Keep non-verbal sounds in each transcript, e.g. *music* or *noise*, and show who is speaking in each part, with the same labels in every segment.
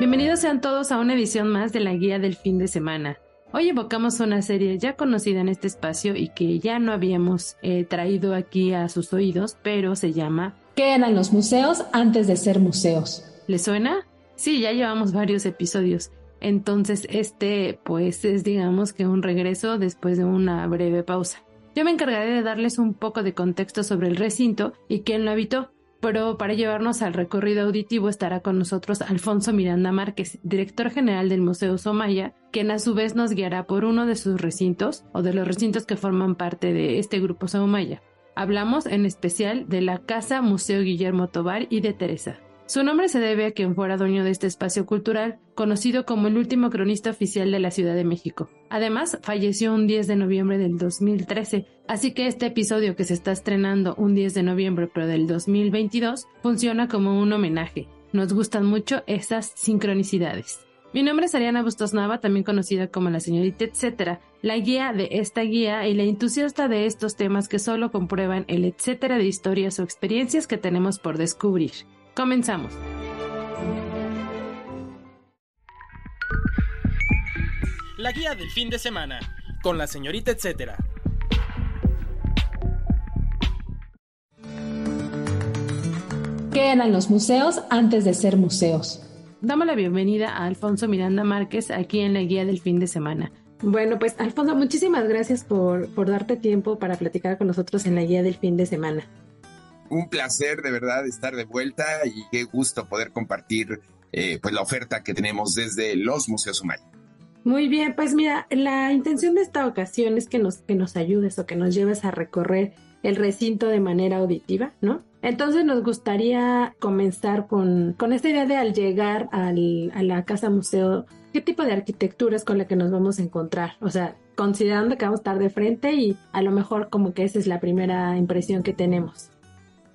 Speaker 1: Bienvenidos sean todos a una edición más de la guía del fin de semana. Hoy evocamos una serie ya conocida en este espacio y que ya no habíamos eh, traído aquí a sus oídos, pero se llama
Speaker 2: ¿Qué eran los museos antes de ser museos?
Speaker 1: ¿Les suena? Sí, ya llevamos varios episodios. Entonces este pues es digamos que un regreso después de una breve pausa. Yo me encargaré de darles un poco de contexto sobre el recinto y quién lo habitó, pero para llevarnos al recorrido auditivo estará con nosotros Alfonso Miranda Márquez, director general del Museo Somaya, quien a su vez nos guiará por uno de sus recintos o de los recintos que forman parte de este grupo Somaya. Hablamos en especial de la Casa Museo Guillermo Tobar y de Teresa. Su nombre se debe a quien fuera dueño de este espacio cultural, conocido como el último cronista oficial de la Ciudad de México. Además, falleció un 10 de noviembre del 2013, así que este episodio que se está estrenando un 10 de noviembre pero del 2022 funciona como un homenaje. Nos gustan mucho esas sincronicidades. Mi nombre es Ariana Bustos Nava, también conocida como la señorita etcétera, la guía de esta guía y la entusiasta de estos temas que solo comprueban el etcétera de historias o experiencias que tenemos por descubrir. Comenzamos.
Speaker 3: La guía del fin de semana, con la señorita etcétera.
Speaker 2: ¿Qué eran los museos antes de ser museos?
Speaker 1: Damos la bienvenida a Alfonso Miranda Márquez aquí en la guía del fin de semana. Bueno, pues Alfonso, muchísimas gracias por, por darte tiempo para platicar con nosotros en la guía del fin de semana.
Speaker 4: Un placer de verdad estar de vuelta y qué gusto poder compartir eh, pues la oferta que tenemos desde los Museos Sumaya.
Speaker 1: Muy bien, pues mira, la intención de esta ocasión es que nos, que nos ayudes o que nos lleves a recorrer el recinto de manera auditiva, ¿no? Entonces nos gustaría comenzar con, con esta idea de al llegar al, a la casa museo, ¿qué tipo de arquitectura es con la que nos vamos a encontrar? O sea, considerando que vamos a estar de frente y a lo mejor como que esa es la primera impresión que tenemos.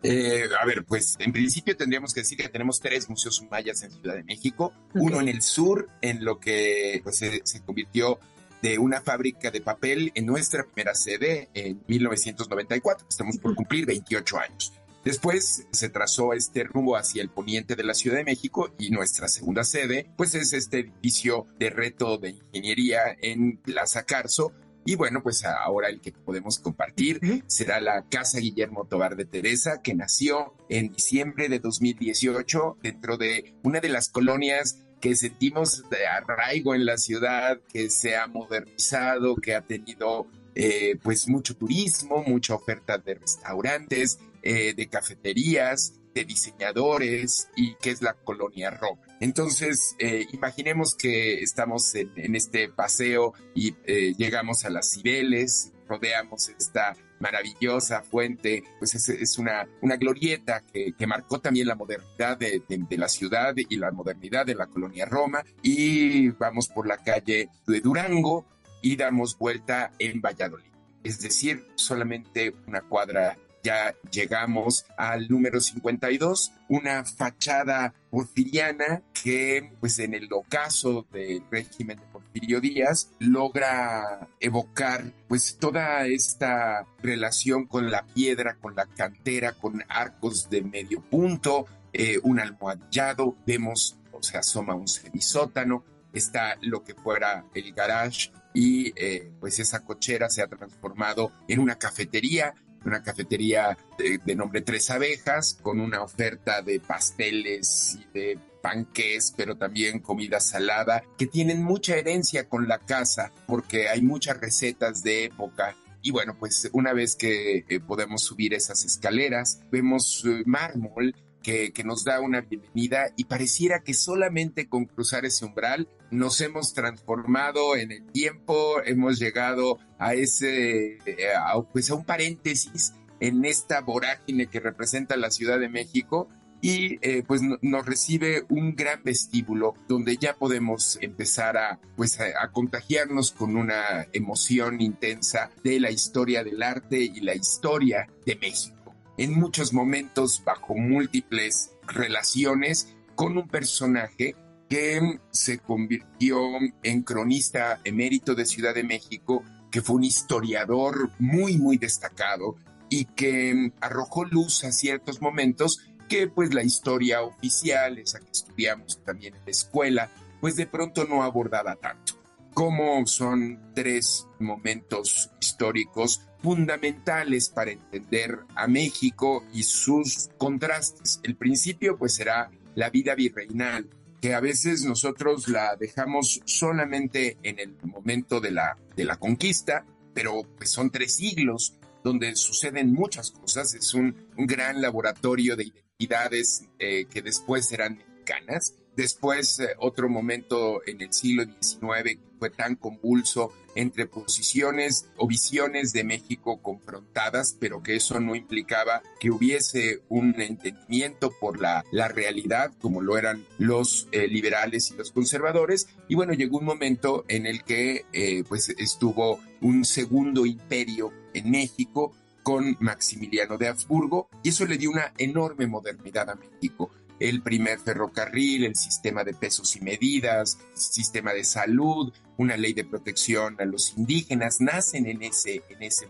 Speaker 4: Eh, a ver, pues en principio tendríamos que decir que tenemos tres museos mayas en Ciudad de México. Uno en el sur, en lo que pues, se, se, convirtió de una fábrica de papel en nuestra primera sede en 1994. Estamos por cumplir 28 años. Después se trazó este rumbo hacia el poniente de la Ciudad de México y nuestra segunda sede, pues es este edificio de reto de ingeniería en Plaza Carso, y bueno, pues ahora el que podemos compartir será la Casa Guillermo Tobar de Teresa, que nació en diciembre de 2018 dentro de una de las colonias que sentimos de arraigo en la ciudad, que se ha modernizado, que ha tenido eh, pues mucho turismo, mucha oferta de restaurantes, eh, de cafeterías, de diseñadores y que es la colonia Roma. Entonces, eh, imaginemos que estamos en, este paseo y eh, llegamos a las Cibeles, rodeamos esta maravillosa fuente, pues es, es una, una glorieta que, que, marcó también la modernidad de, de, de, la ciudad y la modernidad de la colonia Roma y vamos por la calle de Durango y damos vuelta en Valladolid. Es decir, solamente una cuadra ya llegamos al número 52, una fachada porfiriana que pues en el ocaso del régimen de Porfirio Díaz logra evocar pues toda esta relación con la piedra, con la cantera, con arcos de medio punto, eh, un almohadillado, vemos, o sea, asoma un semisótano, está lo que fuera el garage y eh, pues esa cochera se ha transformado en una cafetería, una cafetería de, nombre Tres Abejas, con una oferta de pasteles y de panques, pero también comida salada, que tienen mucha herencia con la casa, porque hay muchas recetas de época. Y bueno, pues una vez que eh, podemos subir esas escaleras, vemos eh, mármol que, nos da una bienvenida y pareciera que solamente con cruzar ese umbral nos hemos transformado en el tiempo, hemos llegado a ese, a, pues a un paréntesis en esta vorágine que representa la Ciudad de México y eh, pues nos recibe un gran vestíbulo donde ya podemos empezar a pues a, contagiarnos con una emoción intensa de la historia del arte y la historia de México. En muchos momentos bajo múltiples relaciones con un personaje que se convirtió en cronista emérito de Ciudad de México, que fue un historiador muy muy destacado y que arrojó luz a ciertos momentos que pues la historia oficial, esa que estudiamos también en la escuela, pues de pronto no abordaba tanto. Como son tres momentos históricos fundamentales para entender a México y sus contrastes. El principio pues será la vida virreinal, que a veces nosotros la dejamos solamente en el momento de la, de la conquista, pero pues son tres siglos donde suceden muchas cosas. Es un, un gran laboratorio de identidades eh, que después serán mexicanas. Después, eh, otro momento en el siglo XIX que fue tan convulso entre posiciones o visiones de México confrontadas, pero que eso no implicaba que hubiese un entendimiento por la, la realidad, como lo eran los eh, liberales y los conservadores. Y bueno, llegó un momento en el que pues estuvo un segundo imperio en México con Maximiliano de Habsburgo y eso le dio una enorme modernidad a México. El primer ferrocarril, el sistema de pesos y medidas, sistema de salud, una ley de protección a los indígenas, nacen en ese, en ese.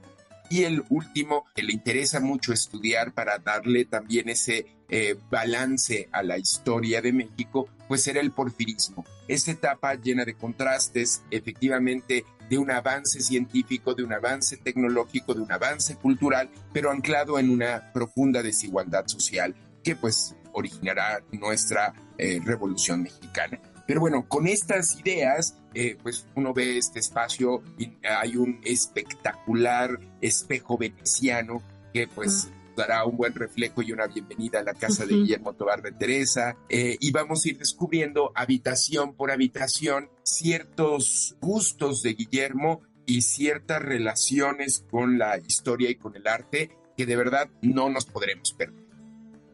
Speaker 4: Y el último que le interesa mucho estudiar para darle también ese eh, balance a la historia de México, pues era el porfirismo. Esa etapa llena de contrastes, efectivamente de un avance científico, de un avance tecnológico, de un avance cultural, pero anclado en una profunda desigualdad social que pues originará nuestra eh, revolución mexicana. Pero bueno, con estas ideas, eh, pues uno ve este espacio y hay un espectacular espejo veneciano que pues dará un buen reflejo y una bienvenida a la casa de Guillermo Tobar de Teresa. Eh, y vamos a ir descubriendo habitación por habitación ciertos gustos de Guillermo y ciertas relaciones con la historia y con el arte que de verdad no nos podremos perder.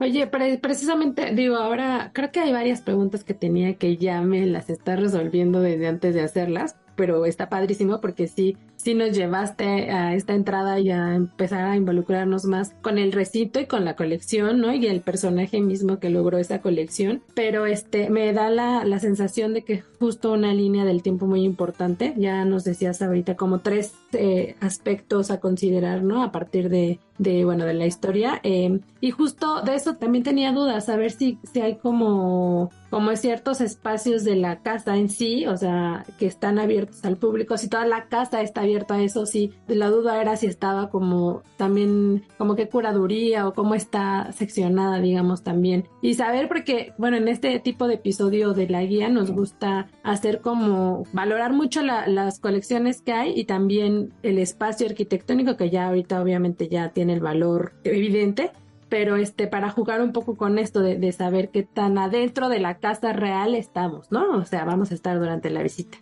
Speaker 5: Oye, precisamente, digo, ahora creo que hay varias preguntas que tenía que ya me las está resolviendo desde antes de hacerlas, pero está padrísimo porque sí, sí nos llevaste a esta entrada y a empezar a involucrarnos más con el recinto y con la colección, ¿no? Y el personaje mismo que logró esa colección. Pero este, me da la, la sensación de que justo una línea del tiempo muy importante. Ya nos decías ahorita como tres eh, aspectos a considerar, ¿no? A partir de, de bueno, de la historia. Eh, y justo de eso también tenía dudas, a ver si, si hay como como ciertos espacios de la casa en sí, o sea, que están abiertos al público, si toda la casa está abierta a eso, sí, la duda era si estaba como también, como qué curaduría o cómo está seccionada, digamos, también. Y saber, porque, bueno, en este tipo de episodio de la guía nos gusta hacer como valorar mucho las colecciones que hay y también el espacio arquitectónico que ya ahorita obviamente ya tiene el valor evidente pero este, para jugar un poco con esto de, saber qué tan adentro de la casa real estamos, ¿no? O sea, vamos a estar durante la visita.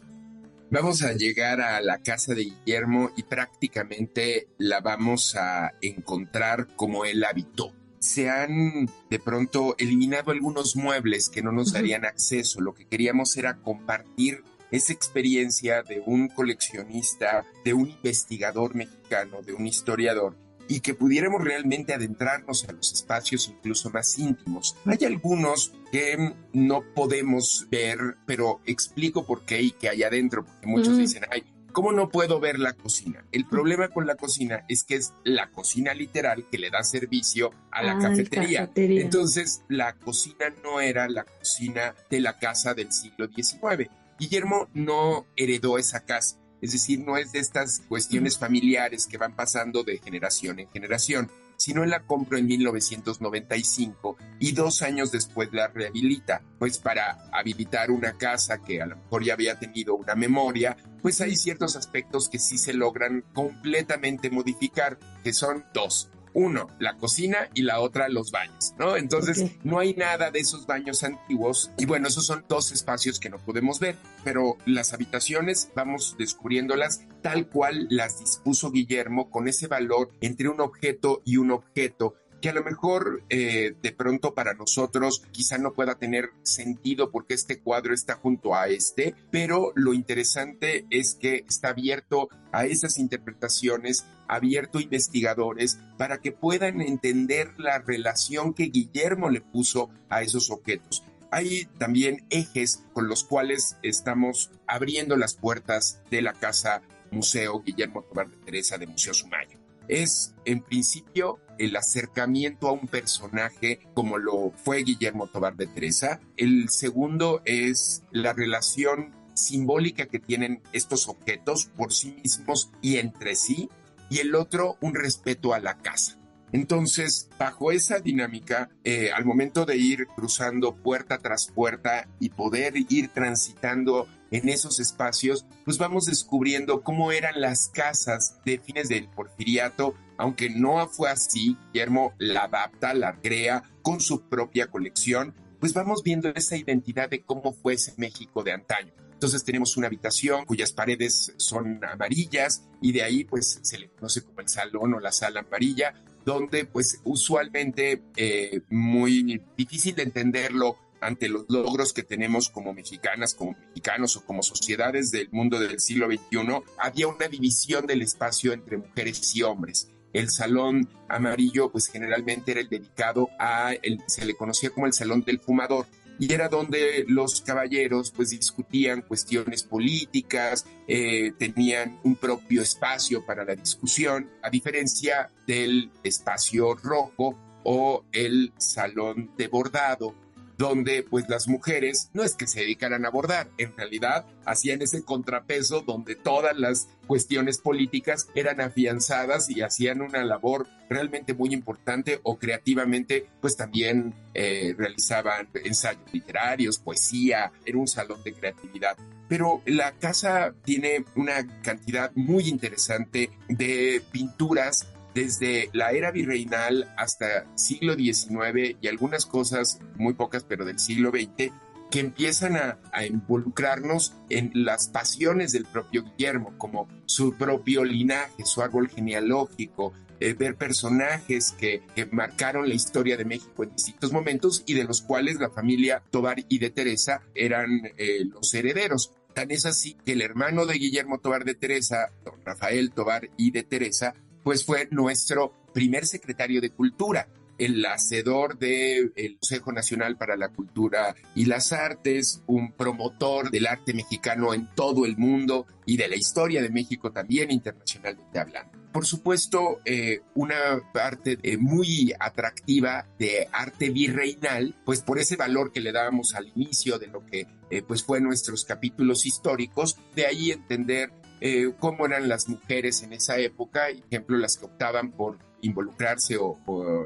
Speaker 4: Vamos a llegar a la casa de Guillermo y prácticamente la vamos a encontrar como él habitó. Se han de pronto eliminado algunos muebles que no nos darían acceso. Lo que queríamos era compartir esa experiencia de un coleccionista, de un investigador mexicano, de un historiador y que pudiéramos realmente adentrarnos a los espacios incluso más íntimos. Hay algunos que no podemos ver, pero explico por qué y qué hay adentro, porque muchos dicen, ay, ¿Cómo no puedo ver la cocina? El problema con la cocina es que es la cocina literal que le da servicio a la cafetería. cafetería. Entonces, la cocina no era la cocina de la casa del siglo XIX. Guillermo no heredó esa casa. Es decir, no es de estas cuestiones familiares que van pasando de generación en generación, sino él la compró en 1995 y dos años después la rehabilita, pues para habilitar una casa que a lo mejor ya había tenido una memoria, pues hay ciertos aspectos que sí se logran completamente modificar, que son dos. Uno, la cocina y la otra, los baños, ¿no? Entonces, no hay nada de esos baños antiguos. Y bueno, esos son dos espacios que no podemos ver, pero las habitaciones vamos descubriéndolas tal cual las dispuso Guillermo con ese valor entre un objeto y un objeto que a lo mejor eh, de pronto para nosotros quizá no pueda tener sentido porque este cuadro está junto a este, pero lo interesante es que está abierto a esas interpretaciones, abierto a investigadores para que puedan entender la relación que Guillermo le puso a esos objetos. Hay también ejes con los cuales estamos abriendo las puertas de la casa Museo Guillermo Tobar de Teresa de Museo Sumayo es en principio el acercamiento a un personaje como lo fue Guillermo Tobar de Teresa. El segundo es la relación simbólica que tienen estos objetos por sí mismos y entre sí. Y el otro, un respeto a la casa. Entonces, bajo esa dinámica, eh, al momento de ir cruzando puerta tras puerta y poder ir transitando en esos espacios, pues vamos descubriendo cómo eran las casas de fines del porfiriato, aunque no fue así, Guillermo la adapta, la crea con su propia colección, pues vamos viendo esa identidad de cómo fue ese México de antaño. Entonces tenemos una habitación cuyas paredes son amarillas y de ahí pues se le conoce como el salón o la sala amarilla, donde pues usualmente eh, muy difícil de entenderlo ante los logros que tenemos como mexicanas, como mexicanos o como sociedades del mundo del siglo XXI, había una división del espacio entre mujeres y hombres. El salón amarillo, pues generalmente era el dedicado a, el, se le conocía como el salón del fumador, y era donde los caballeros pues discutían cuestiones políticas, eh, tenían un propio espacio para la discusión, a diferencia del espacio rojo o el salón de bordado, donde pues las mujeres no es que se dedicaran a bordar, en realidad hacían ese contrapeso donde todas las cuestiones políticas eran afianzadas y hacían una labor realmente muy importante o creativamente pues también eh, realizaban ensayos literarios, poesía, era un salón de creatividad. Pero la casa tiene una cantidad muy interesante de pinturas desde la era virreinal hasta siglo XIX y algunas cosas, muy pocas, pero del siglo XX, que empiezan a, involucrarnos en las pasiones del propio Guillermo, como su propio linaje, su árbol genealógico, eh, ver personajes que, marcaron la historia de México en distintos momentos y de los cuales la familia Tobar y de Teresa eran eh, los herederos. Tan es así que el hermano de Guillermo Tobar de Teresa, don Rafael Tobar y de Teresa, pues fue nuestro primer secretario de Cultura, el hacedor del Consejo Nacional para la Cultura y las Artes, un promotor del arte mexicano en todo el mundo y de la historia de México también internacionalmente hablando. Por supuesto, eh, una parte eh, muy atractiva de arte virreinal, pues por ese valor que le dábamos al inicio de lo que eh, pues fue nuestros capítulos históricos, de ahí entender eh, cómo eran las mujeres en esa época, por ejemplo, las que optaban por involucrarse o,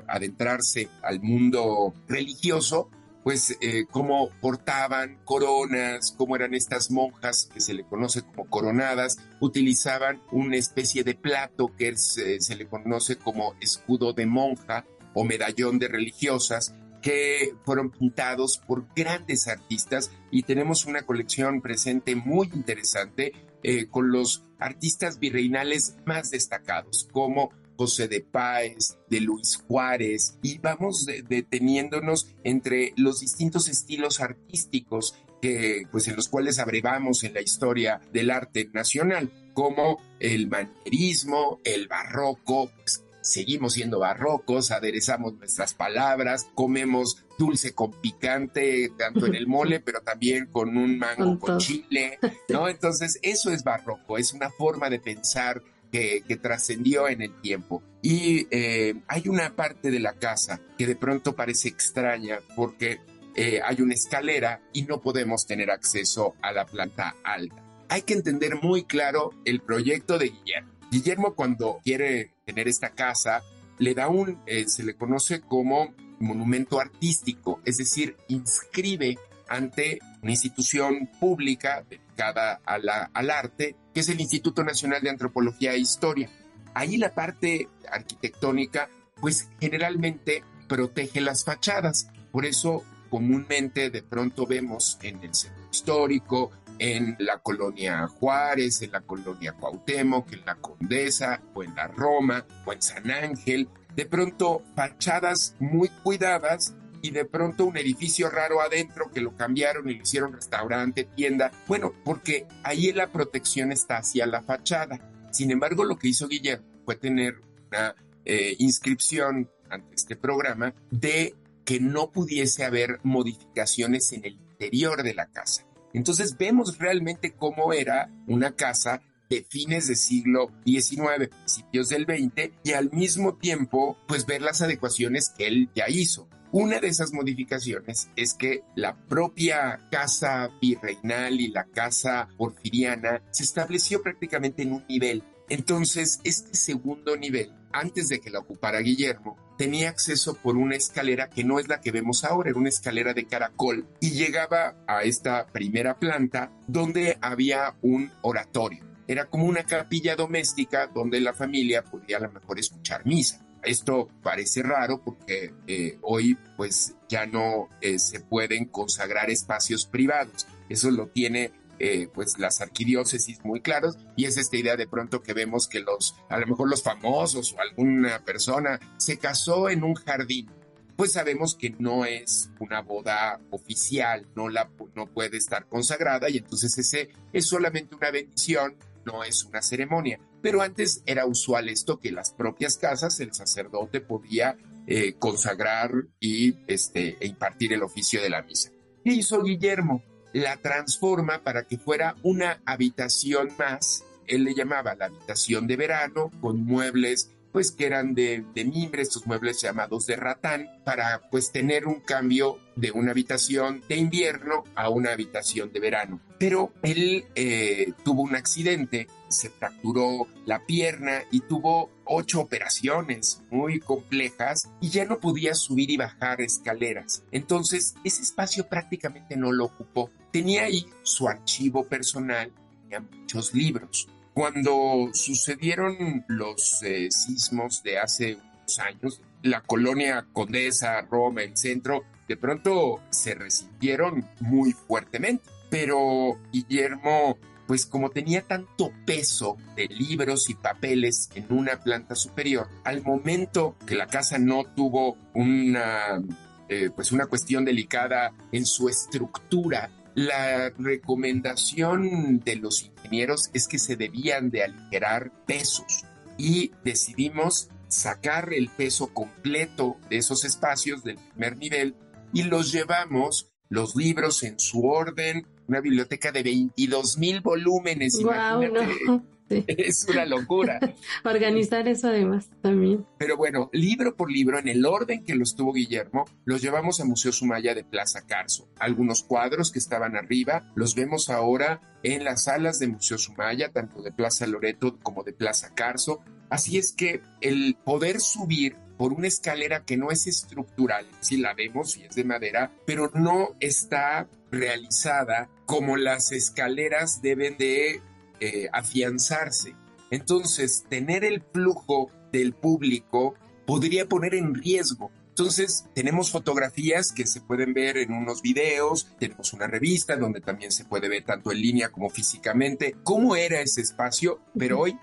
Speaker 4: adentrarse al mundo religioso, pues eh, cómo portaban coronas, cómo eran estas monjas que se le conoce como coronadas, utilizaban una especie de plato que se le conoce como escudo de monja o medallón de religiosas, que fueron pintados por grandes artistas. Y tenemos una colección presente muy interesante eh, con los artistas virreinales más destacados, como José de Páez, de Luis Juárez, y vamos deteniéndonos entre los distintos estilos artísticos que, pues, en los cuales abrevamos en la historia del arte nacional, como el manierismo, el barroco, pues, seguimos siendo barrocos, aderezamos nuestras palabras, comemos dulce con picante, tanto en el mole, pero también con un mango con, chile, *laughs* ¿no? Entonces, eso es barroco, es una forma de pensar que, trascendió en el tiempo. Y eh, hay una parte de la casa que de pronto parece extraña porque eh, hay una escalera y no podemos tener acceso a la planta alta. Hay que entender muy claro el proyecto de Guillermo. Guillermo cuando quiere tener esta casa, le da un, eh, se le conoce como monumento artístico, es decir, inscribe ante una institución pública dedicada al arte, que es el Instituto Nacional de Antropología e Historia. Ahí la parte arquitectónica pues generalmente protege las fachadas. Por eso comúnmente de pronto vemos en el centro histórico, en la colonia Juárez, en la colonia Cuauhtémoc, en la Condesa o en la Roma o en San Ángel, de pronto fachadas muy cuidadas y de pronto un edificio raro adentro que lo cambiaron y lo hicieron restaurante, tienda. Bueno, porque ahí la protección está hacia la fachada. Sin embargo, lo que hizo Guillermo fue tener una eh, inscripción ante este programa de que no pudiese haber modificaciones en el interior de la casa. Entonces vemos realmente cómo era una casa de fines del siglo XIX, principios del XX, y al mismo tiempo, pues ver las adecuaciones que él ya hizo. Una de esas modificaciones es que la propia casa virreinal y la casa porfiriana se estableció prácticamente en un nivel. Entonces, este segundo nivel, antes de que la ocupara Guillermo, tenía acceso por una escalera que no es la que vemos ahora, era una escalera de caracol y llegaba a esta primera planta donde había un oratorio. Era como una capilla doméstica donde la familia podía a lo mejor escuchar misa. Esto parece raro porque eh, hoy pues ya no eh, se pueden consagrar espacios privados. Eso lo tiene eh, pues las arquidiócesis muy claros y es esta idea de pronto que vemos que los, a lo mejor los famosos o alguna persona se casó en un jardín, pues sabemos que no es una boda oficial, no, la, no puede estar consagrada y entonces ese es solamente una bendición, no es una ceremonia. Pero antes era usual esto que las propias casas el sacerdote podía eh, consagrar y este, e impartir el oficio de la misa. ¿Qué hizo Guillermo? la transforma para que fuera una habitación más. Él le llamaba la habitación de verano, con muebles pues que eran de, mimbre, estos muebles llamados de ratán, para pues tener un cambio de una habitación de invierno a una habitación de verano. Pero él eh, tuvo un accidente, se fracturó la pierna y tuvo ocho operaciones muy complejas y ya no podía subir y bajar escaleras. Entonces ese espacio prácticamente no lo ocupó. Tenía ahí su archivo personal, tenía muchos libros. Cuando sucedieron los eh, sismos de hace unos años, la colonia Condesa, Roma, el centro, de pronto se resintieron muy fuertemente. Pero Guillermo, pues como tenía tanto peso de libros y papeles en una planta superior, al momento que la casa no tuvo una, eh, pues una cuestión delicada en su estructura, la recomendación de los ingenieros es que se debían de aligerar pesos y decidimos sacar el peso completo de esos espacios del primer nivel y los llevamos los libros en su orden, una biblioteca de 22 mil volúmenes.
Speaker 1: Wow, *laughs*
Speaker 4: Es una locura. *laughs*
Speaker 1: Organizar eso además también.
Speaker 4: Pero bueno, libro por libro, en el orden que los tuvo Guillermo, los llevamos a Museo Sumaya de Plaza Carso. Algunos cuadros que estaban arriba los vemos ahora en las salas de Museo Sumaya, tanto de Plaza Loreto como de Plaza Carso. Así es que el poder subir por una escalera que no es estructural, si la vemos y es de madera, pero no está realizada como las escaleras deben de eh, afianzarse. Entonces, tener el flujo del público podría poner en riesgo. Entonces, tenemos fotografías que se pueden ver en unos videos, tenemos una revista donde también se puede ver tanto en línea como físicamente cómo era ese espacio, pero hoy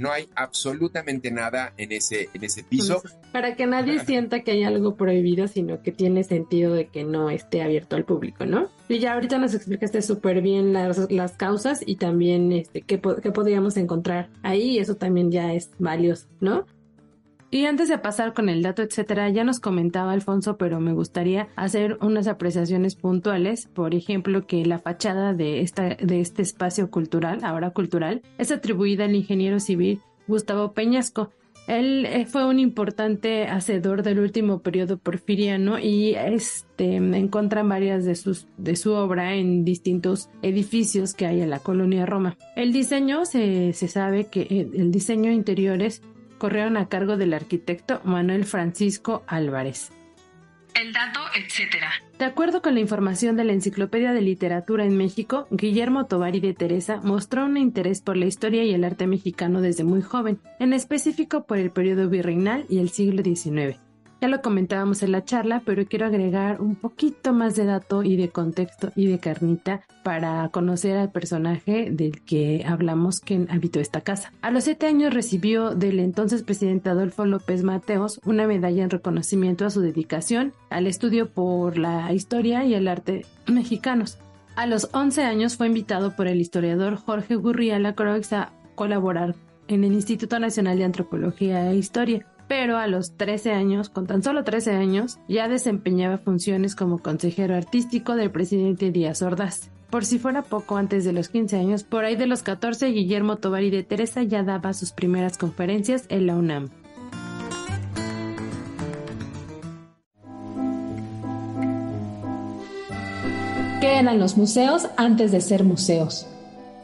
Speaker 4: no hay absolutamente nada en ese, en ese piso.
Speaker 1: Para que nadie sienta que hay algo prohibido, sino que tiene sentido de que no esté abierto al público, ¿no? Y ya ahorita nos explicaste súper bien las, las, causas y también este, qué, qué podríamos encontrar ahí, y eso también ya es valioso, ¿no? Y antes de pasar con el dato, etcétera, ya nos comentaba Alfonso, pero me gustaría hacer unas apreciaciones puntuales. Por ejemplo, que la fachada de, esta, de este espacio cultural, ahora cultural, es atribuida al ingeniero civil Gustavo Peñasco. Él eh, fue un importante hacedor del último periodo porfiriano y este, encuentran varias de, sus, de su obra en distintos edificios que hay en la colonia Roma. El diseño, se, se sabe que eh, el diseño interiores corrieron a cargo del arquitecto Manuel Francisco Álvarez.
Speaker 6: el dato, etc.
Speaker 1: De acuerdo con la información de la Enciclopedia de Literatura en México, Guillermo Tovari de Teresa mostró un interés por la historia y el arte mexicano desde muy joven, en específico por el periodo virreinal y el siglo XIX. Ya lo comentábamos en la charla, pero quiero agregar un poquito más de dato y de contexto y de carnita para conocer al personaje del que hablamos que habitó esta casa. A los siete años recibió del entonces presidente Adolfo López Mateos una medalla en reconocimiento a su dedicación al estudio por la historia y el arte mexicanos. A los 11 años fue invitado por el historiador Jorge Gurría Croix a colaborar en el Instituto Nacional de Antropología e Historia pero a los 13 años, con tan solo 13 años, ya desempeñaba funciones como consejero artístico del presidente Díaz Ordaz. Por si fuera poco antes de los 15 años, por ahí de los 14, Guillermo Tovari de Teresa ya daba sus primeras conferencias en la UNAM.
Speaker 2: ¿Qué eran los museos antes de ser museos?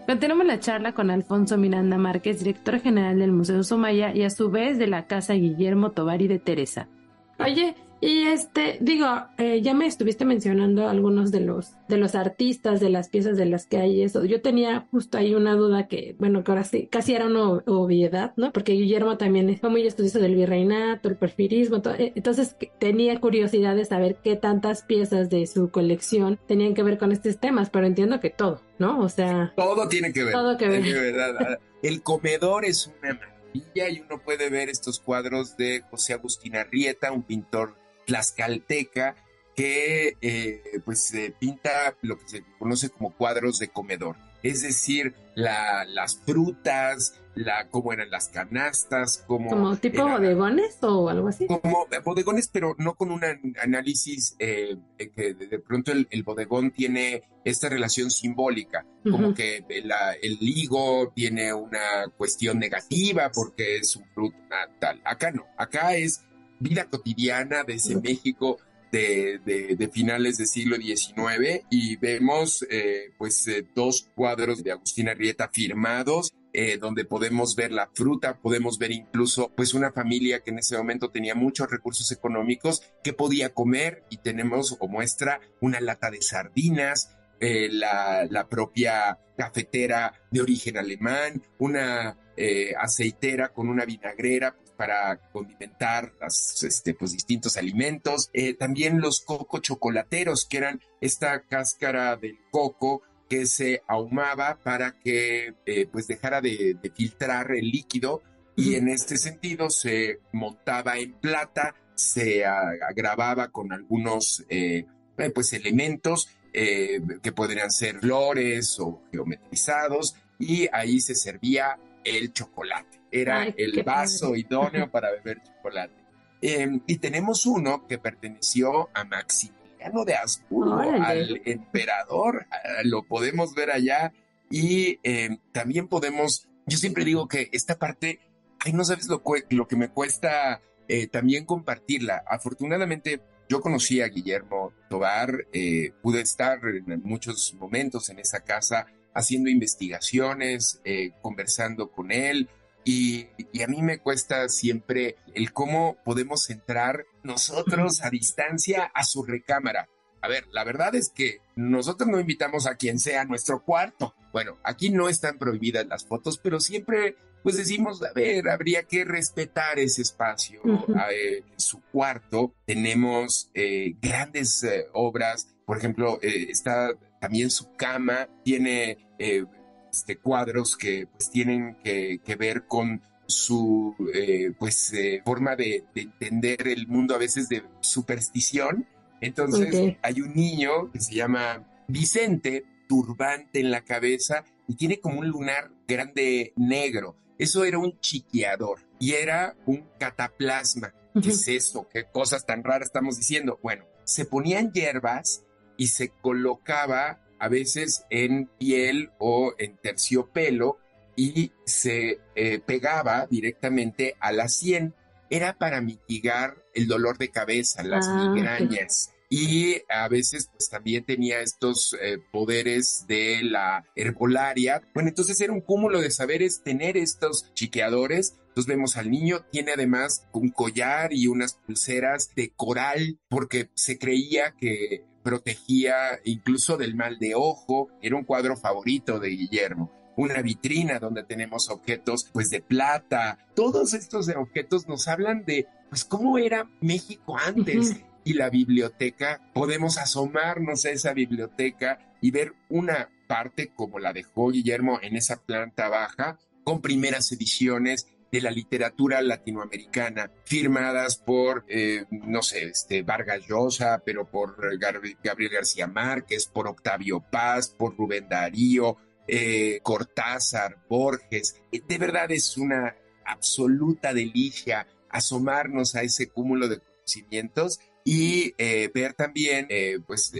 Speaker 1: Continuamos la charla con Alfonso Miranda Márquez, director general del Museo Somaya y a su vez de la Casa Guillermo Tovari de Teresa. Oye, y este, digo, eh, ya me estuviste mencionando algunos de los, de los artistas, de las piezas de las que hay eso. Yo tenía justo ahí una duda que, bueno, que ahora sí, casi era una obviedad, ¿no? Porque Guillermo también fue muy estudioso del virreinato, el perfirismo, eh, entonces tenía curiosidad de saber qué tantas piezas de su colección tenían que ver con estos temas, pero entiendo que todo, ¿no? O sea...
Speaker 4: Todo tiene que ver.
Speaker 1: Todo que ver.
Speaker 4: El comedor es una maravilla y uno puede ver estos cuadros de José Agustín Arrieta, un pintor tlaxcalteca que eh, pues pinta lo que se conoce como cuadros de comedor, es decir, las frutas, la, cómo eran las canastas, como...
Speaker 1: ¿Como tipo bodegones o algo así?
Speaker 4: Como bodegones, pero no con un análisis eh, que de pronto el, bodegón tiene esta relación simbólica, como que el higo tiene una cuestión negativa porque es un fruto natal. Acá no, acá es vida cotidiana de ese México de, finales del siglo XIX y vemos eh, pues eh, dos cuadros de Agustina Rieta firmados eh, donde podemos ver la fruta, podemos ver incluso pues una familia que en ese momento tenía muchos recursos económicos que podía comer y tenemos como muestra una lata de sardinas, la, la, propia cafetera de origen alemán, una aceitera con una vinagrera para condimentar este, pues, distintos alimentos. Eh, también los coco chocolateros, que eran esta cáscara del coco que se ahumaba para que eh, pues dejara de, filtrar el líquido y en este sentido se montaba en plata, se agravaba con algunos eh, pues elementos que podrían ser flores o geometrizados y ahí se servía el chocolate era el vaso idóneo *laughs* para beber chocolate. Em, y tenemos uno que perteneció a Maximiliano de Habsburgo, al emperador, lo podemos ver allá. Y em, también podemos, yo siempre digo que esta parte, ay, no sabes lo, lo que me cuesta eh, también compartirla. Afortunadamente, yo conocí a Guillermo Tobar, eh, pude estar en muchos momentos en esa casa haciendo investigaciones, eh, conversando con él, y, a mí me cuesta siempre el cómo podemos entrar nosotros a distancia a su recámara. A ver, la verdad es que nosotros no invitamos a quien sea a nuestro cuarto. Bueno, aquí no están prohibidas las fotos, pero siempre pues decimos, a ver, habría que respetar ese espacio. en su cuarto tenemos eh, grandes eh, obras, por ejemplo, está también su cama, tiene este, cuadros que pues, tienen que, ver con su eh, pues eh, forma de, entender el mundo a veces de superstición. Entonces hay un niño que se llama Vicente, turbante en la cabeza y tiene como un lunar grande negro. Eso era un chiqueador y era un cataplasma. ¿Qué es eso? ¿Qué cosas tan raras estamos diciendo? Bueno, se ponían hierbas y se colocaba a veces en piel o en terciopelo y se eh, pegaba directamente a la sien. Era para mitigar el dolor de cabeza, las ah, migrañas. y a veces pues también tenía estos eh, poderes de la herbolaria. Bueno, entonces era un cúmulo de saberes tener estos chiqueadores. Entonces vemos al niño, tiene además un collar y unas pulseras de coral porque se creía que protegía incluso del mal de ojo. Era un cuadro favorito de Guillermo una vitrina donde tenemos objetos pues de plata. Todos estos objetos nos hablan de pues cómo era México antes y la biblioteca, podemos asomarnos a esa biblioteca y ver una parte como la dejó Guillermo en esa planta baja, con primeras ediciones de la literatura latinoamericana, firmadas por, eh, no sé, este, Vargas Llosa, pero por Gabriel García Márquez, por Octavio Paz, por Rubén Darío, eh, Cortázar, Borges. De verdad es una absoluta delicia asomarnos a ese cúmulo de conocimientos y eh, ver también, eh, pues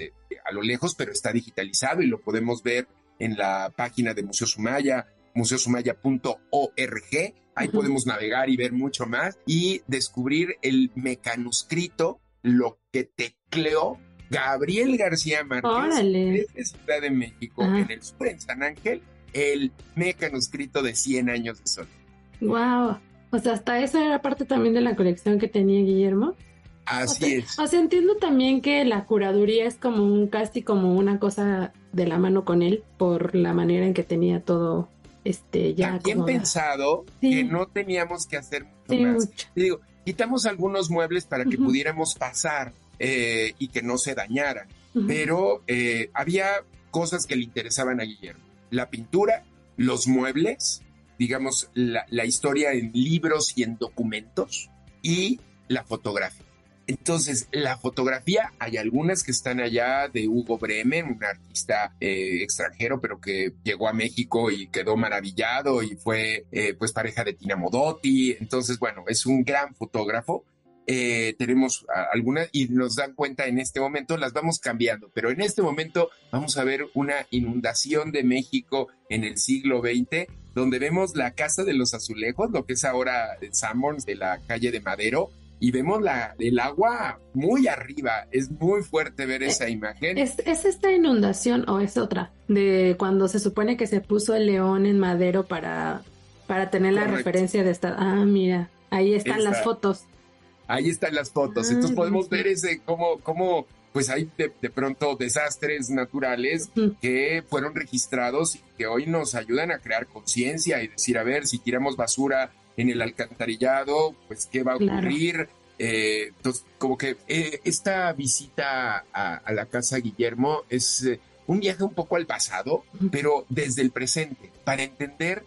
Speaker 4: a lo lejos, pero está digitalizado y lo podemos ver en la página de Museo Sumaya, museosumaya.org. Ahí podemos navegar y ver mucho más y descubrir el mecanuscrito, lo que tecleó Gabriel García Márquez desde Ciudad de México, en el sur, en San Ángel, el mecanuscrito de 100 años de sol.
Speaker 5: ¡Wow! O sea, hasta eso era parte también de la colección que tenía Guillermo.
Speaker 4: Así es.
Speaker 5: O sea, entiendo también que la curaduría es como un casi como una cosa de la mano con él por la manera en que tenía todo este ya
Speaker 4: También pensado que no teníamos que hacer mucho más. Digo, quitamos algunos muebles para que pudiéramos pasar eh, y que no se dañaran, pero eh, había cosas que le interesaban a Guillermo. La pintura, los muebles, digamos, la, la historia en libros y en documentos y la fotografía. Entonces, la fotografía, hay algunas que están allá de Hugo Bremen, un artista eh, extranjero, pero que llegó a México y quedó maravillado y fue eh, pues pareja de Tina Modotti. Entonces, bueno, es un gran fotógrafo. Eh, tenemos algunas y nos dan cuenta en este momento, las vamos cambiando, pero en este momento vamos a ver una inundación de México en el siglo XX, donde vemos la Casa de los Azulejos, lo que es ahora Sanborns de la calle de Madero, y vemos la, el agua muy arriba. Es muy fuerte ver esa imagen.
Speaker 5: ¿Es, esta inundación o es otra? De cuando se supone que se puso el león en madero para, para tener la referencia de esta. Ah, mira, ahí están las fotos.
Speaker 4: Ahí están las fotos. Entonces ah, podemos ver ese cómo, cómo pues hay de, de, pronto desastres naturales que fueron registrados y que hoy nos ayudan a crear conciencia y decir, a ver, si tiramos basura en el alcantarillado, pues qué va a ocurrir. Eh, entonces, como que eh, esta visita a, la casa Guillermo es eh, un viaje un poco al pasado, pero desde el presente, para entender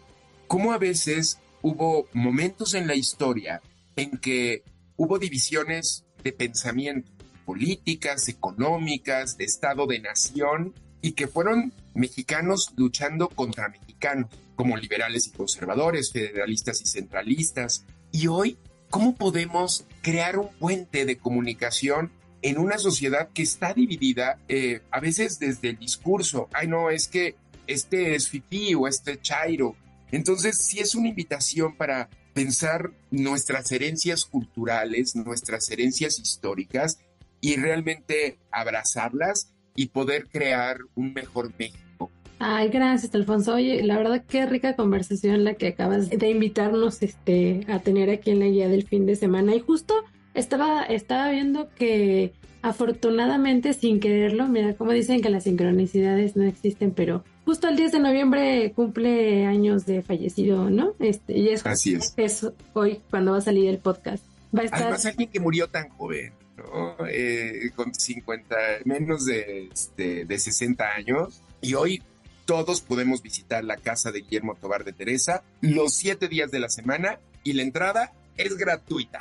Speaker 4: cómo a veces hubo momentos en la historia en que hubo divisiones de pensamiento, políticas, económicas, de estado de nación, y que fueron mexicanos luchando contra mexicanos como liberales y conservadores, federalistas y centralistas. Y hoy, ¿cómo podemos crear un puente de comunicación en una sociedad que está dividida eh, a veces desde el discurso? Ay, no, es que este es fifí o este chairo. Entonces, sí es una invitación para pensar nuestras herencias culturales, nuestras herencias históricas y realmente abrazarlas y poder crear un mejor México
Speaker 5: Ay, gracias, Alfonso. Oye, la verdad qué rica conversación la que acabas de invitarnos este, a tener aquí en la guía del fin de semana. Y justo estaba, estaba viendo que afortunadamente, sin quererlo, mira, como dicen que las sincronicidades no existen, pero justo el 10 de noviembre cumple años de fallecido, ¿no? Este, y es,
Speaker 4: Así es.
Speaker 5: es hoy cuando va a salir el podcast. Va a estar...
Speaker 4: Además, alguien que murió tan joven. ¿No? Eh, con 50, menos de, este, de 60 años, y hoy todos podemos visitar la casa de Guillermo Tobar de Teresa los siete días de la semana y la entrada es gratuita.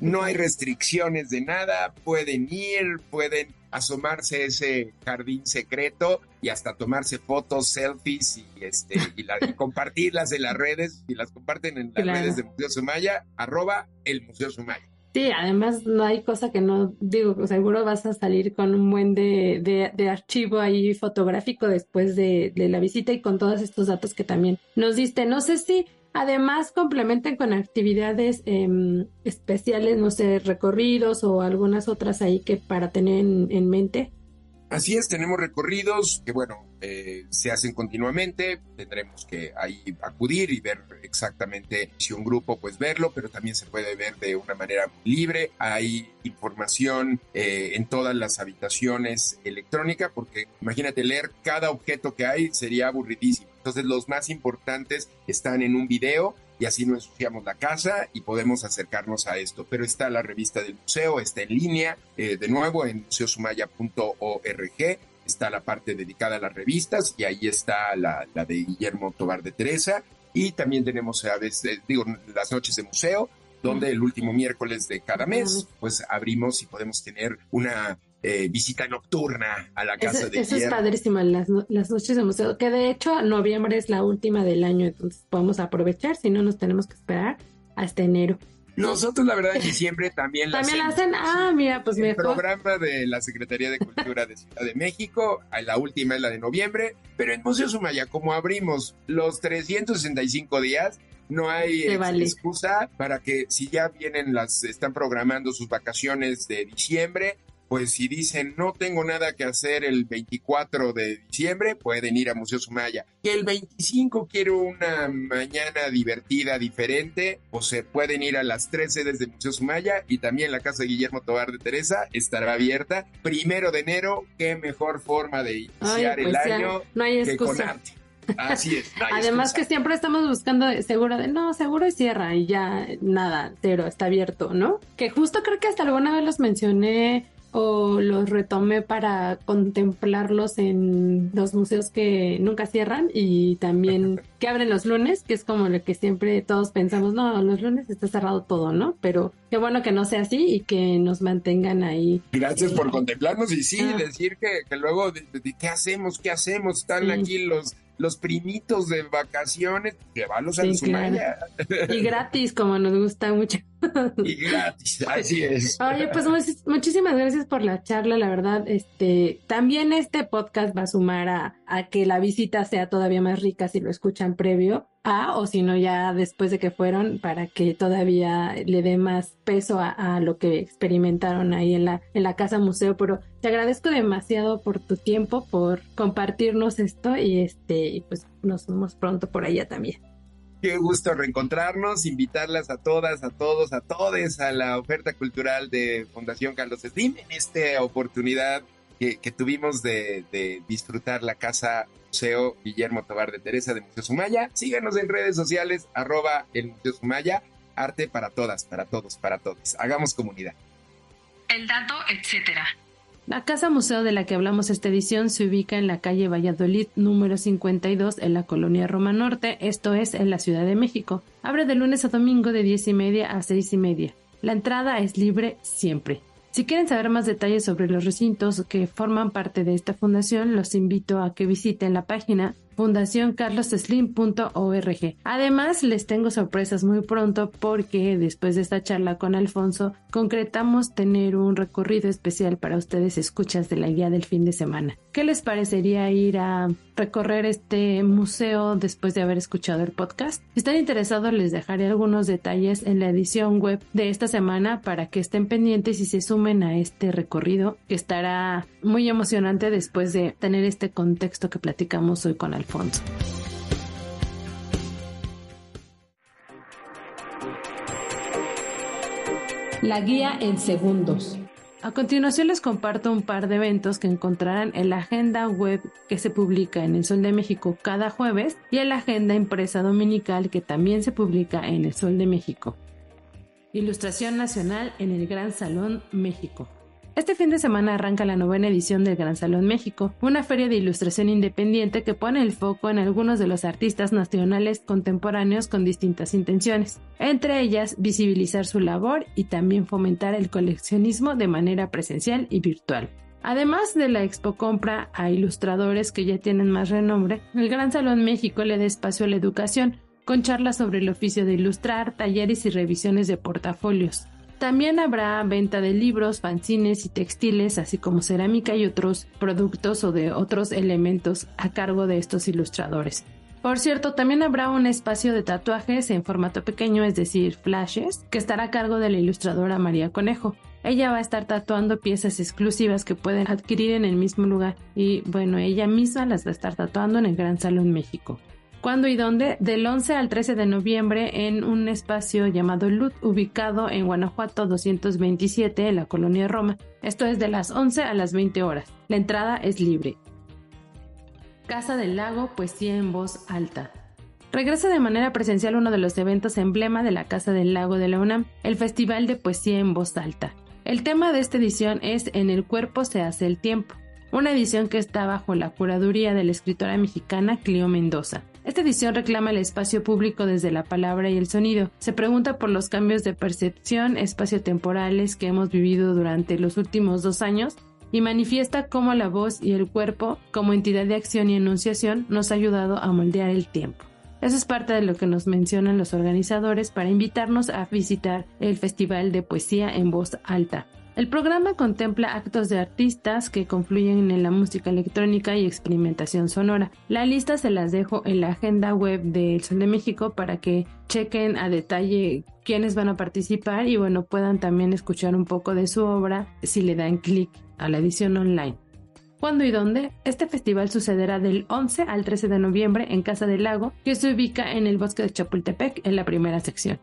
Speaker 4: no hay restricciones de nada, pueden ir, pueden asomarse a ese jardín secreto y hasta tomarse fotos, selfies y, este, y, compartirlas en las redes, y las comparten en las redes de Museo Sumaya, arroba el Museo Sumaya.
Speaker 5: Sí, además no hay cosa que no, digo, seguro vas a salir con un buen de, de, archivo ahí fotográfico después de, de, la visita y con todos estos datos que también nos diste. No sé si
Speaker 1: además complementen con actividades em, especiales, no sé, recorridos o algunas otras ahí que para tener en mente.
Speaker 4: Así es, tenemos recorridos que, bueno, eh, se hacen continuamente, tendremos que ahí acudir y ver exactamente si un grupo, pues verlo, pero también se puede ver de una manera libre. Hay información eh, en todas las habitaciones electrónica, porque imagínate leer cada objeto que hay sería aburridísimo. Entonces los más importantes están en un video y así no ensuciamos la casa y podemos acercarnos a esto. Pero está la revista del museo, está en línea, eh, de nuevo en museosumaya.org, está la parte dedicada a las revistas y ahí está la, de Guillermo Tobar de Teresa y también tenemos a veces, digo, las noches de museo, donde el último miércoles de cada mes, pues abrimos y podemos tener una eh, visita nocturna a la casa de
Speaker 1: Eso es padrísimo, las, las, noches de museo, que de hecho noviembre es la última del año, entonces podemos aprovechar, si no nos tenemos que esperar hasta enero.
Speaker 4: Nosotros, la verdad, en diciembre también
Speaker 1: la También la hacen, ah, mira, pues
Speaker 4: El programa de la Secretaría de Cultura de Ciudad de México, la última es la de noviembre, pero en Museo Sumaya, como abrimos los 365 días, no hay excusa para que si ya vienen las, están programando sus vacaciones de diciembre, pues si dicen no tengo nada que hacer el 24 de diciembre, pueden ir a Museo Sumaya. Y el 25 quiero una mañana divertida, diferente, pues se pueden ir a las tres sedes de Museo Sumaya y también la casa de Guillermo Tobar de Teresa estará abierta. Primero de enero, qué mejor forma de iniciar el pues año
Speaker 1: no hay excusa.
Speaker 4: Así es. *laughs*
Speaker 1: Además que siempre estamos buscando seguro de, no, seguro es cierra y ya nada, cero, está abierto, ¿no? Que justo creo que hasta alguna vez los mencioné o los retomé para contemplarlos en los museos que nunca cierran y también *laughs* que abren los lunes, que es como lo que siempre todos pensamos, no, los lunes está cerrado todo, ¿no? Pero qué bueno que no sea así y que nos mantengan ahí.
Speaker 4: Gracias por contemplarnos y sí, ah. decir que, que luego, de, ¿qué hacemos? ¿Qué hacemos? Están aquí los los primitos de vacaciones, llevarlos a Sumaya.
Speaker 1: Y *laughs* gratis, como nos gusta mucho.
Speaker 4: Y *laughs* gratis, así es.
Speaker 1: Oye, pues muchísimas gracias por la charla, la verdad, este, también este podcast va a sumar a, a que la visita sea todavía más rica si lo escuchan previo a, o si no ya después de que fueron, para que todavía le dé más peso a, lo que experimentaron ahí en la, en la casa museo. Pero te agradezco demasiado por tu tiempo, por compartirnos esto y este, y pues nos vemos pronto por allá también.
Speaker 4: Qué gusto reencontrarnos, invitarlas a todas, a todos, a todes a la oferta cultural de Fundación Carlos Slim en esta oportunidad que, tuvimos de, disfrutar la casa Museo Guillermo Tobar de Teresa de Museo Sumaya. Síganos en redes sociales, arroba el Museo Sumaya. Arte para todas, para todos, para todos. Hagamos comunidad.
Speaker 2: El dato, etcétera.
Speaker 1: La Casa Museo de la que hablamos esta edición se ubica en la calle Valladolid número 52 en la colonia Roma Norte, esto es en la Ciudad de México. Abre de lunes a domingo de 10 y media a 6 y media. La entrada es libre siempre. Si quieren saber más detalles sobre los recintos que forman parte de esta fundación, los invito a que visiten la página fundacioncarlosslim.org. Además, les tengo sorpresas muy pronto porque después de esta charla con Alfonso, concretamos tener un recorrido especial para ustedes escuchas de la guía del fin de semana. ¿Qué les parecería ir a recorrer este museo después de haber escuchado el podcast? Si están interesados, les dejaré algunos detalles en la edición web de esta semana para que estén pendientes y se sumen a este recorrido que estará muy emocionante después de tener este contexto que platicamos hoy con Alfonso.
Speaker 2: La guía en segundos.
Speaker 1: A continuación les comparto un par de eventos que encontrarán en la agenda web que se publica en el Sol de México cada jueves y en la agenda impresa dominical que también se publica en el Sol de México. Ilustración Nacional en el Gran Salón México. Este fin de semana arranca la novena edición del Gran Salón México, una feria de ilustración independiente que pone el foco en algunos de los artistas nacionales contemporáneos con distintas intenciones, entre ellas visibilizar su labor y también fomentar el coleccionismo de manera presencial y virtual. Además de la expo compra a ilustradores que ya tienen más renombre, el Gran Salón México le da espacio a la educación, con charlas sobre el oficio de ilustrar, talleres y revisiones de portafolios. También habrá venta de libros, fanzines y textiles, así como cerámica y otros productos o de otros elementos a cargo de estos ilustradores. Por cierto, también habrá un espacio de tatuajes en formato pequeño, es decir, flashes, que estará a cargo de la ilustradora María Conejo. Ella va a estar tatuando piezas exclusivas que pueden adquirir en el mismo lugar y bueno, ella misma las va a estar tatuando en el Gran Salón México. ¿Cuándo y dónde? Del 11 al 13 de noviembre en un espacio llamado LUT, ubicado en Guanajuato 227, en la colonia Roma. Esto es de las 11 a las 20 horas. La entrada es libre. Casa del Lago, poesía en voz alta. Regresa de manera presencial uno de los eventos emblema de la Casa del Lago de la UNAM, el Festival de Poesía en Voz Alta. El tema de esta edición es En el cuerpo se hace el tiempo, una edición que está bajo la curaduría de la escritora mexicana Clio Mendoza. Esta edición reclama el espacio público desde la palabra y el sonido. Se pregunta por los cambios de percepción espaciotemporales que hemos vivido durante los últimos dos años y manifiesta cómo la voz y el cuerpo, como entidad de acción y enunciación, nos ha ayudado a moldear el tiempo. Eso es parte de lo que nos mencionan los organizadores para invitarnos a visitar el Festival de Poesía en Voz Alta. El programa contempla actos de artistas que confluyen en la música electrónica y experimentación sonora. La lista se las dejo en la agenda web del Sol de México para que chequen a detalle quiénes van a participar y bueno, puedan también escuchar un poco de su obra si le dan clic a la edición online. ¿Cuándo y dónde? Este festival sucederá del 11 al 13 de noviembre en Casa del Lago, que se ubica en el bosque de Chapultepec en la primera sección.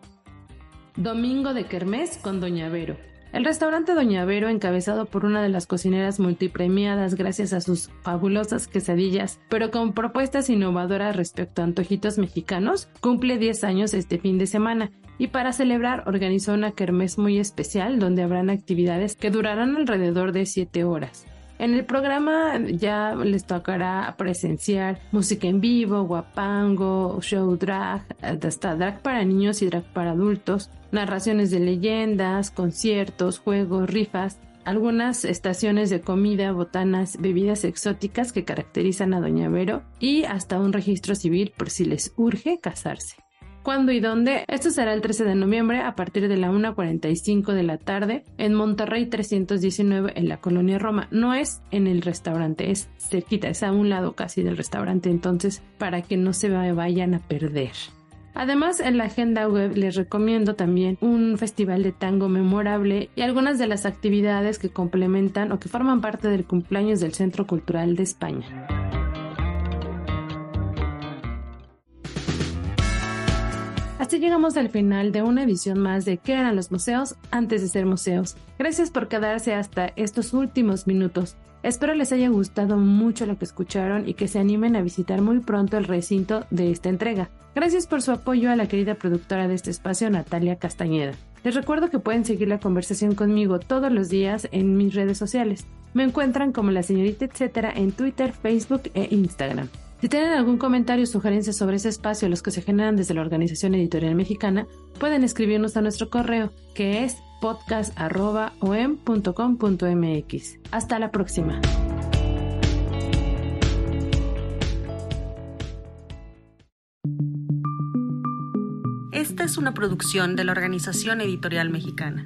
Speaker 1: Domingo de Kermés con Doña Vero. El restaurante Doña Vero, encabezado por una de las cocineras multipremiadas gracias a sus fabulosas quesadillas, pero con propuestas innovadoras respecto a antojitos mexicanos, cumple 10 años este fin de semana y para celebrar organizó una kermés muy especial donde habrán actividades que durarán alrededor de 7 horas. En el programa ya les tocará presenciar música en vivo, guapango, show drag, hasta drag para niños y drag para adultos, narraciones de leyendas, conciertos, juegos, rifas, algunas estaciones de comida, botanas, bebidas exóticas que caracterizan a Doña Vero y hasta un registro civil por si les urge casarse cuándo y dónde. Esto será el 13 de noviembre a partir de la 1.45 de la tarde en Monterrey 319 en la colonia Roma. No es en el restaurante, es cerquita, es a un lado casi del restaurante, entonces para que no se vayan a perder. Además, en la agenda web les recomiendo también un festival de tango memorable y algunas de las actividades que complementan o que forman parte del cumpleaños del Centro Cultural de España. Así llegamos al final de una edición más de ¿Qué eran los museos antes de ser museos? Gracias por quedarse hasta estos últimos minutos. Espero les haya gustado mucho lo que escucharon y que se animen a visitar muy pronto el recinto de esta entrega. Gracias por su apoyo a la querida productora de este espacio, Natalia Castañeda. Les recuerdo que pueden seguir la conversación conmigo todos los días en mis redes sociales. Me encuentran como la señorita etcétera en Twitter, Facebook e Instagram. Si tienen algún comentario o sugerencia sobre ese espacio, los que se generan desde la Organización Editorial Mexicana, pueden escribirnos a nuestro correo, que es podcast.om.com.mx. Hasta la próxima.
Speaker 6: Esta es una producción de la Organización Editorial Mexicana.